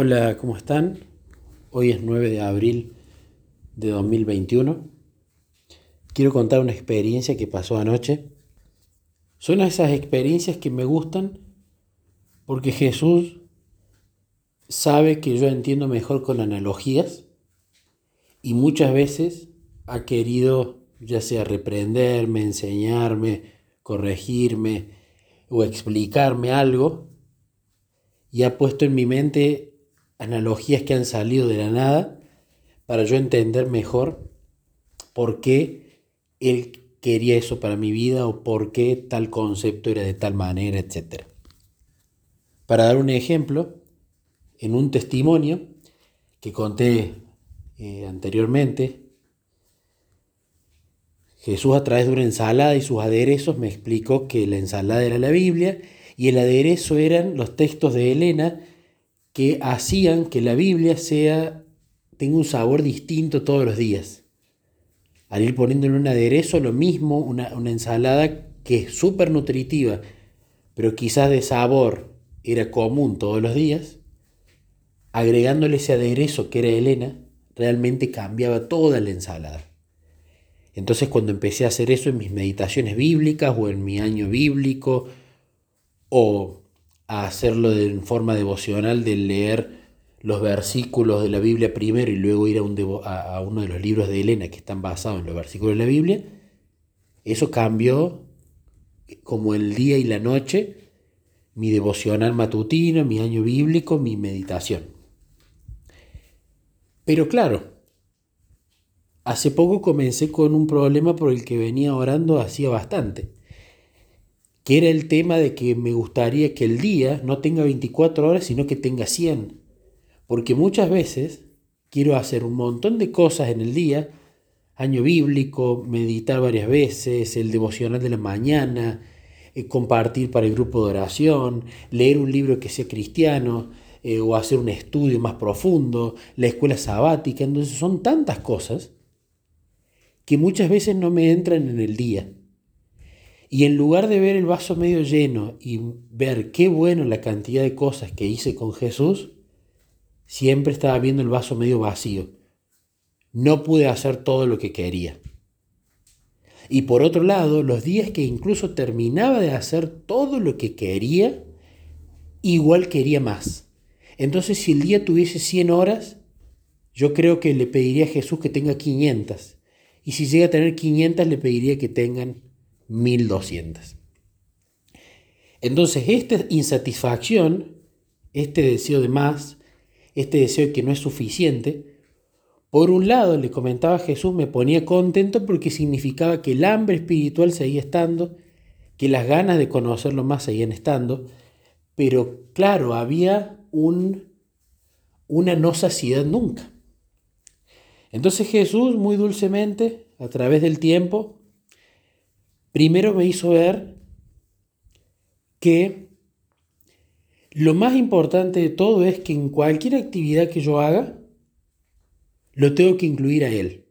Hola, ¿cómo están? Hoy es 9 de abril de 2021. Quiero contar una experiencia que pasó anoche. Son esas experiencias que me gustan porque Jesús sabe que yo entiendo mejor con analogías y muchas veces ha querido ya sea reprenderme, enseñarme, corregirme o explicarme algo y ha puesto en mi mente analogías que han salido de la nada para yo entender mejor por qué él quería eso para mi vida o por qué tal concepto era de tal manera, etc. Para dar un ejemplo, en un testimonio que conté eh, anteriormente, Jesús a través de una ensalada y sus aderezos me explicó que la ensalada era la Biblia y el aderezo eran los textos de Elena que hacían que la Biblia sea, tenga un sabor distinto todos los días. Al ir poniéndole un aderezo, lo mismo, una, una ensalada que es súper nutritiva, pero quizás de sabor era común todos los días, agregándole ese aderezo que era Elena, realmente cambiaba toda la ensalada. Entonces cuando empecé a hacer eso en mis meditaciones bíblicas o en mi año bíblico, o a hacerlo en forma devocional de leer los versículos de la Biblia primero y luego ir a, uno de los libros de Elena que están basados en los versículos de la Biblia, eso cambió como el día y la noche mi devocional matutino, mi año bíblico, mi meditación. Pero claro, hace poco comencé con un problema por el que venía orando hacía bastante que era el tema de que me gustaría que el día no tenga 24 horas, sino que tenga 100. Porque muchas veces quiero hacer un montón de cosas en el día, año bíblico, meditar varias veces, el devocional de la mañana, eh, compartir para el grupo de oración, leer un libro que sea cristiano, eh, o hacer un estudio más profundo, la escuela sabática, entonces son tantas cosas que muchas veces no me entran en el día. Y en lugar de ver el vaso medio lleno y ver qué bueno la cantidad de cosas que hice con Jesús, siempre estaba viendo el vaso medio vacío. No pude hacer todo lo que quería. Y por otro lado, los días que incluso terminaba de hacer todo lo que quería, igual quería más. Entonces, si el día tuviese 100 horas, yo creo que le pediría a Jesús que tenga 500. Y si llega a tener 500, le pediría que tengan 1200. Entonces, esta insatisfacción, este deseo de más, este deseo que no es suficiente, por un lado, le comentaba Jesús, me ponía contento porque significaba que el hambre espiritual seguía estando, que las ganas de conocerlo más seguían estando, pero claro, había un, una no saciedad nunca. Entonces Jesús, muy dulcemente, a través del tiempo, primero me hizo ver que lo más importante de todo es que en cualquier actividad que yo haga, lo tengo que incluir a Él.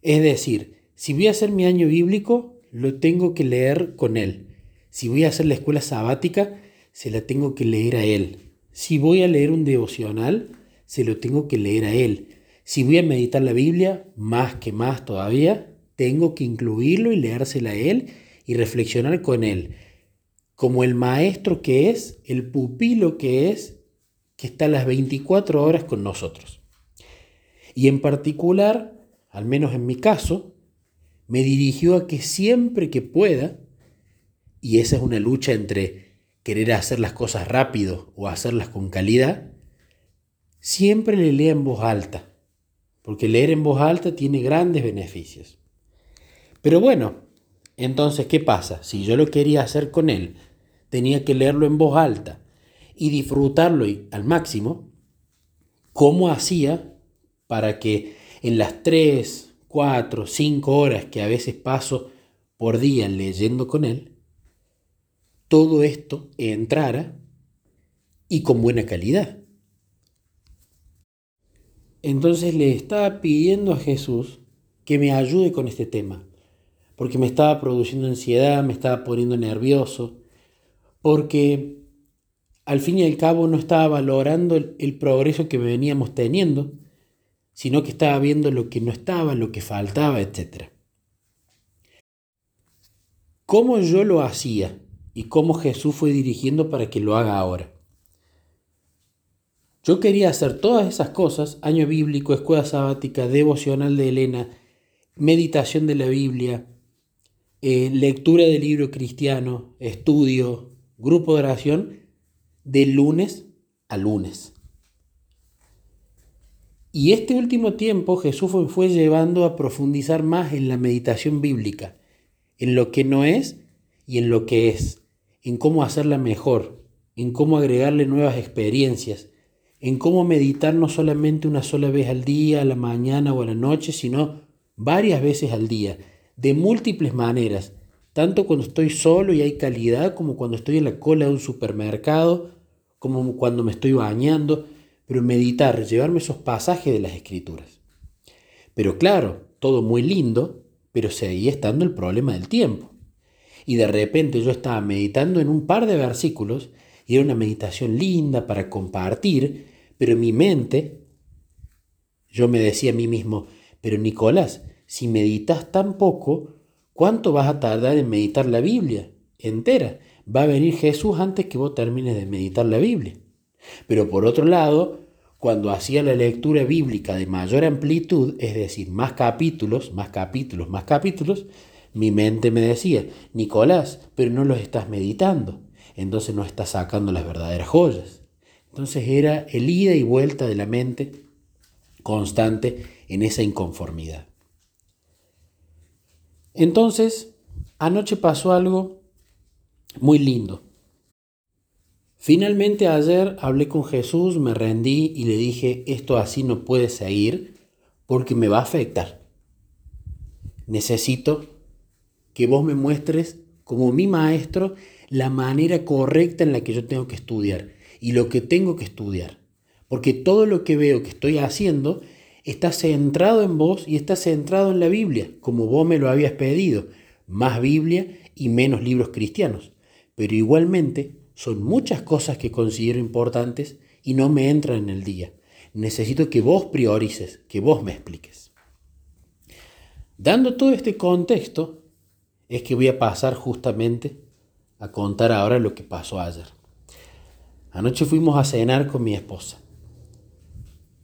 Es decir, si voy a hacer mi año bíblico, lo tengo que leer con Él. Si voy a hacer la escuela sabática, se la tengo que leer a Él. Si voy a leer un devocional, se lo tengo que leer a Él. Si voy a meditar la Biblia, más que más todavía, tengo que incluirlo y leérsela a él y reflexionar con él, como el maestro que es, el pupilo que es, que está las 24 horas con nosotros. Y en particular, al menos en mi caso, me dirigió a que siempre que pueda, y esa es una lucha entre querer hacer las cosas rápido o hacerlas con calidad, siempre le lea en voz alta, porque leer en voz alta tiene grandes beneficios. Pero bueno, entonces, ¿qué pasa? Si yo lo quería hacer con él, tenía que leerlo en voz alta y disfrutarlo al máximo, ¿cómo hacía para que en las 3, 4, 5 horas que a veces paso por día leyendo con él, todo esto entrara y con buena calidad? Entonces le estaba pidiendo a Jesús que me ayude con este tema porque me estaba produciendo ansiedad, me estaba poniendo nervioso, porque al fin y al cabo no estaba valorando el, progreso que veníamos teniendo, sino que estaba viendo lo que no estaba, lo que faltaba, etc. ¿Cómo yo lo hacía y cómo Jesús fue dirigiendo para que lo haga ahora? Yo quería hacer todas esas cosas, año bíblico, escuela sabática, devocional de Elena, meditación de la Biblia, eh, lectura del libro cristiano, estudio, grupo de oración, de lunes a lunes. Y este último tiempo Jesús fue llevando a profundizar más en la meditación bíblica, en lo que no es y en lo que es, en cómo hacerla mejor, en cómo agregarle nuevas experiencias, en cómo meditar no solamente una sola vez al día, a la mañana o a la noche, sino varias veces al día, de múltiples maneras, tanto cuando estoy solo y hay calidad como cuando estoy en la cola de un supermercado como cuando me estoy bañando, pero meditar, llevarme esos pasajes de las escrituras. Pero claro, todo muy lindo, pero seguía estando el problema del tiempo. Y de repente yo estaba meditando en un par de versículos y era una meditación linda para compartir, pero en mi mente yo me decía a mí mismo, pero Nicolás, si meditas tan poco, ¿cuánto vas a tardar en meditar la Biblia entera? va a venir Jesús antes que vos termines de meditar la Biblia. Pero por otro lado, cuando hacía la lectura bíblica de mayor amplitud, es decir, más capítulos, más capítulos, más capítulos, mi mente me decía, Nicolás, pero no los estás meditando, entonces no estás sacando las verdaderas joyas. Entonces era el ida y vuelta de la mente constante en esa inconformidad. Entonces, anoche pasó algo muy lindo. Finalmente ayer hablé con Jesús, me rendí y le dije, esto así no puede seguir porque me va a afectar. Necesito que vos me muestres como mi maestro la manera correcta en la que yo tengo que estudiar y lo que tengo que estudiar. Porque todo lo que veo que estoy haciendo está centrado en vos y está centrado en la Biblia, como vos me lo habías pedido. Más Biblia y menos libros cristianos pero igualmente son muchas cosas que considero importantes y no me entran en el día. Necesito que vos priorices, que vos me expliques. Dando todo este contexto, es que voy a pasar justamente a contar ahora lo que pasó ayer. Anoche fuimos a cenar con mi esposa.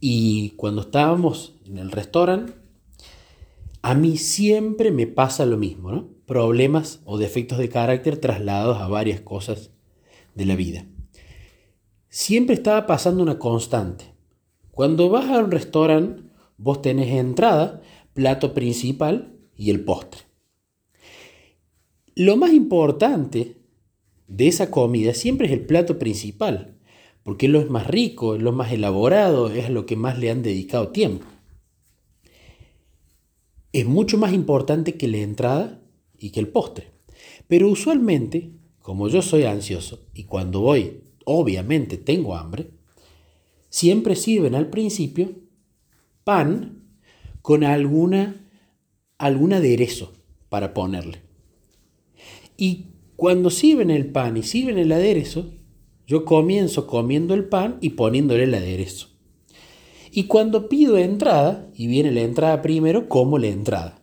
Y cuando estábamos en el restaurante, a mí siempre me pasa lo mismo, problemas o defectos de carácter trasladados a varias cosas de la vida. Siempre estaba pasando una constante. Cuando vas a un restaurante, vos tenés entrada, plato principal y el postre. Lo más importante de esa comida siempre es el plato principal, porque es lo más rico, es lo más elaborado, es lo que más le han dedicado tiempo. Es mucho más importante que la entrada y que el postre. Pero usualmente, como yo soy ansioso y cuando voy, obviamente tengo hambre, siempre sirven al principio pan con alguna, algún aderezo para ponerle. Y cuando sirven el pan y sirven el aderezo, yo comienzo comiendo el pan y poniéndole el aderezo. Y cuando pido entrada, y viene la entrada primero, como la entrada.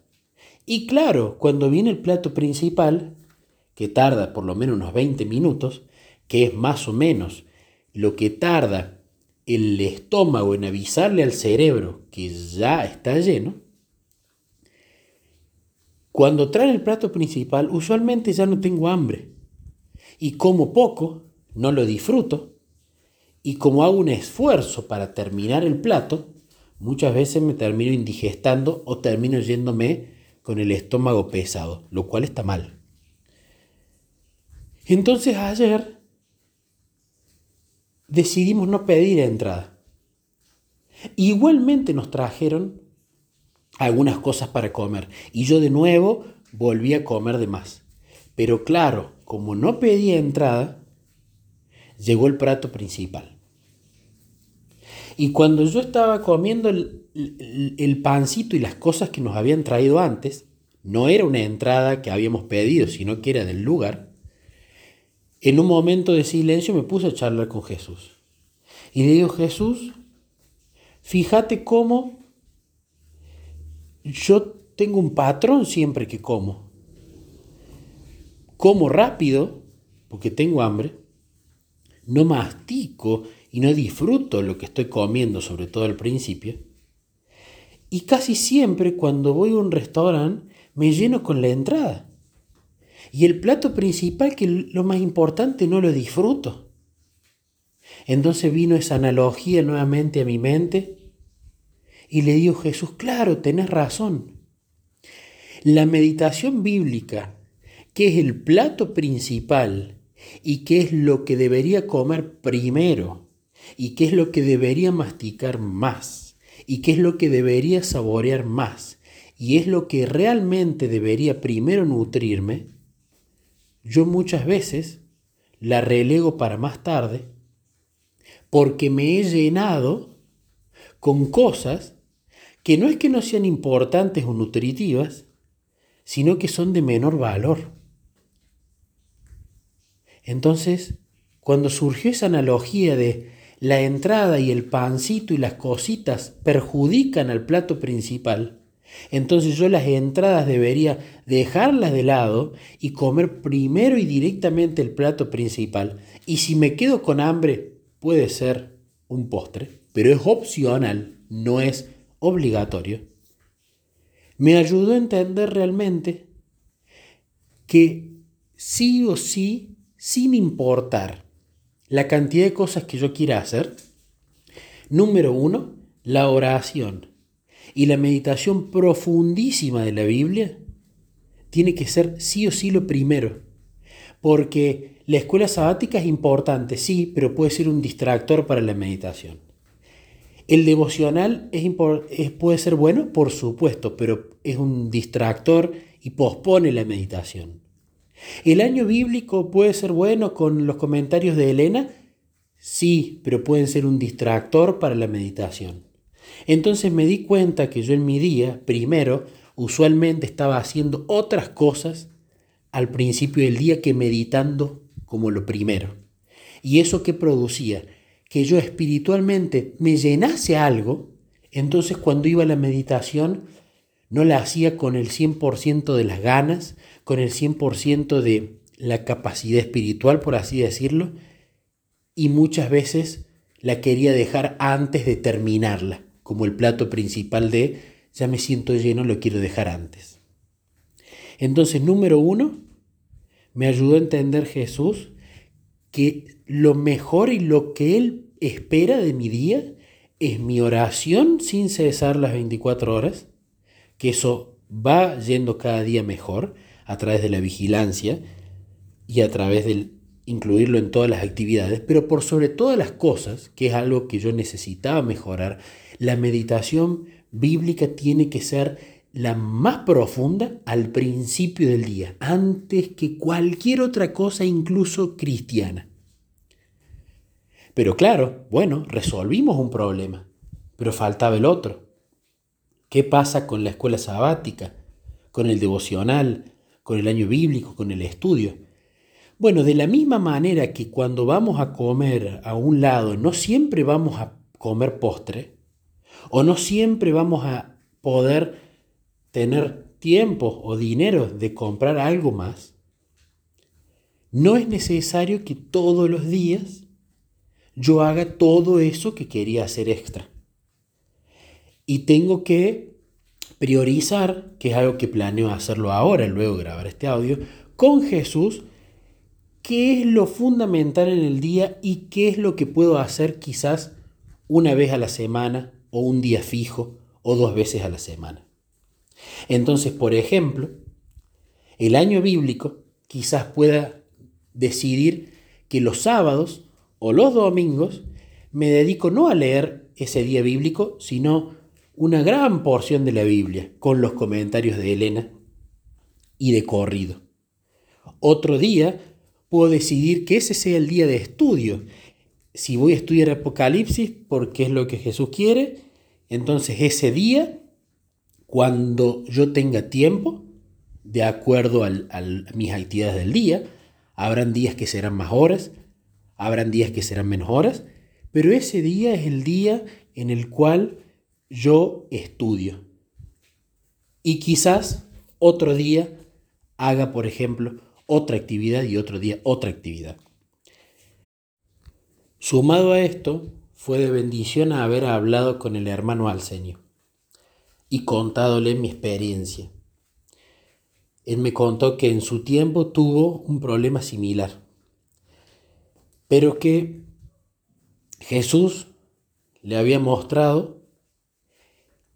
Y claro, cuando viene el plato principal, que tarda por lo menos unos 20 minutos, que es más o menos lo que tarda el estómago en avisarle al cerebro que ya está lleno, cuando trae el plato principal, usualmente ya no tengo hambre. Y como poco, no lo disfruto. Y como hago un esfuerzo para terminar el plato, muchas veces me termino indigestando o termino yéndome con el estómago pesado, lo cual está mal. Entonces ayer decidimos no pedir entrada. Igualmente nos trajeron algunas cosas para comer y yo de nuevo volví a comer de más. Pero claro, como no pedí entrada, llegó el plato principal. Y cuando yo estaba comiendo el, pancito y las cosas que nos habían traído antes, no era una entrada que habíamos pedido, sino que era del lugar, en un momento de silencio me puse a charlar con Jesús. Y le digo, Jesús, fíjate cómo yo tengo un patrón siempre que como. Como rápido, porque tengo hambre, no mastico y no disfruto lo que estoy comiendo, sobre todo al principio. Y casi siempre cuando voy a un restaurante me lleno con la entrada. Y el plato principal, que lo más importante, no lo disfruto. Entonces vino esa analogía nuevamente a mi mente y le digo, Jesús, claro, tenés razón. La meditación bíblica, que es el plato principal y que es lo que debería comer primero y que es lo que debería masticar más y que es lo que debería saborear más y es lo que realmente debería primero nutrirme, yo muchas veces la relego para más tarde porque me he llenado con cosas que no es que no sean importantes o nutritivas, sino que son de menor valor. Entonces, cuando surgió esa analogía de la entrada y el pancito y las cositas perjudican al plato principal, entonces yo las entradas debería dejarlas de lado y comer primero y directamente el plato principal. Y si me quedo con hambre, puede ser un postre, pero es opcional, no es obligatorio. Me ayudó a entender realmente que sí o sí, sin importar la cantidad de cosas que yo quiera hacer, número uno, la oración y la meditación profundísima de la Biblia tiene que ser sí o sí lo primero. Porque la escuela sabática es importante, sí, pero puede ser un distractor para la meditación. El devocional es, puede ser bueno, por supuesto, pero es un distractor y pospone la meditación. El año bíblico puede ser bueno con los comentarios de Elena, sí, pero pueden ser un distractor para la meditación. Entonces me di cuenta que yo en mi día, primero, usualmente estaba haciendo otras cosas al principio del día que meditando como lo primero. ¿Y eso qué producía? Que yo espiritualmente me llenase algo, entonces cuando iba a la meditación no la hacía con el 100% de las ganas, con el 100% de la capacidad espiritual, por así decirlo, y muchas veces la quería dejar antes de terminarla como el plato principal de ya me siento lleno, lo quiero dejar antes. Entonces, número uno, me ayudó a entender Jesús que lo mejor y lo que Él espera de mi día es mi oración sin cesar las 24 horas, que eso va yendo cada día mejor a través de la vigilancia y a través del incluirlo en todas las actividades, pero por sobre todas las cosas, que es algo que yo necesitaba mejorar, la meditación bíblica tiene que ser la más profunda al principio del día, antes que cualquier otra cosa, incluso cristiana. Pero claro, bueno, resolvimos un problema, pero faltaba el otro. ¿Qué pasa con la escuela sabática, con el devocional, con el año bíblico, con el estudio? Bueno, de la misma manera que cuando vamos a comer a un lado no siempre vamos a comer postre, o no siempre vamos a poder tener tiempo o dinero de comprar algo más, no es necesario que todos los días yo haga todo eso que quería hacer extra. Y tengo que priorizar, que es algo que planeo hacerlo ahora, luego grabar este audio, con Jesús qué es lo fundamental en el día y qué es lo que puedo hacer quizás una vez a la semana o un día fijo o dos veces a la semana. Entonces, por ejemplo, el año bíblico quizás pueda decidir que los sábados o los domingos me dedico no a leer ese día bíblico, sino una gran porción de la Biblia, con los comentarios de Elena y de corrido. Otro día puedo decidir que ese sea el día de estudio. Si voy a estudiar Apocalipsis porque es lo que Jesús quiere, entonces ese día, cuando yo tenga tiempo, de acuerdo a mis actividades del día, Habrán días que serán más horas, habrán días que serán menos horas, pero ese día es el día en el cual yo estudio. Y quizás otro día haga, por ejemplo, otra actividad y otro día otra actividad. Sumado a esto, fue de bendición haber hablado con el hermano Alceño y contádole mi experiencia. Él me contó que en su tiempo tuvo un problema similar, pero que Jesús le había mostrado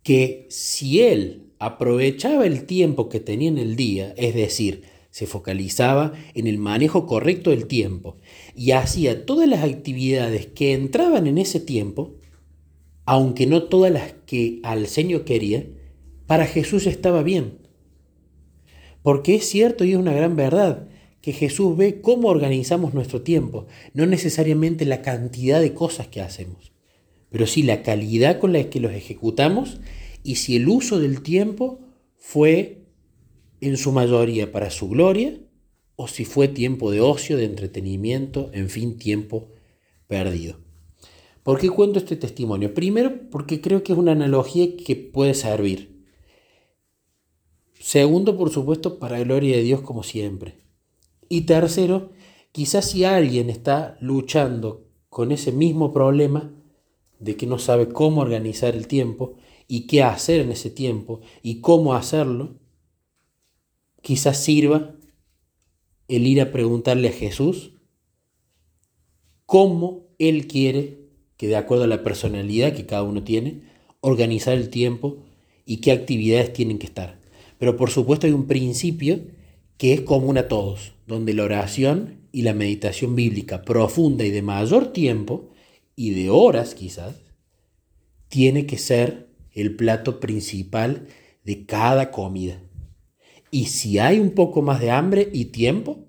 que si él aprovechaba el tiempo que tenía en el día, es decir, se focalizaba en el manejo correcto del tiempo y hacía todas las actividades que entraban en ese tiempo, aunque no todas las que al Señor quería, para Jesús estaba bien. Porque es cierto y es una gran verdad que Jesús ve cómo organizamos nuestro tiempo, no necesariamente la cantidad de cosas que hacemos, pero sí la calidad con la que los ejecutamos y si el uso del tiempo fue en su mayoría para su gloria o si fue tiempo de ocio, de entretenimiento, en fin, tiempo perdido. ¿Por qué cuento este testimonio? Primero, porque creo que es una analogía que puede servir. Segundo, por supuesto, para gloria de Dios como siempre. Y tercero, quizás si alguien está luchando con ese mismo problema de que no sabe cómo organizar el tiempo y qué hacer en ese tiempo y cómo hacerlo, quizás sirva el ir a preguntarle a Jesús cómo Él quiere que de acuerdo a la personalidad que cada uno tiene, organizar el tiempo y qué actividades tienen que estar. Pero por supuesto hay un principio que es común a todos, donde la oración y la meditación bíblica profunda y de mayor tiempo, y de horas quizás, tiene que ser el plato principal de cada comida. Y si hay un poco más de hambre y tiempo,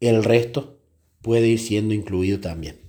el resto puede ir siendo incluido también.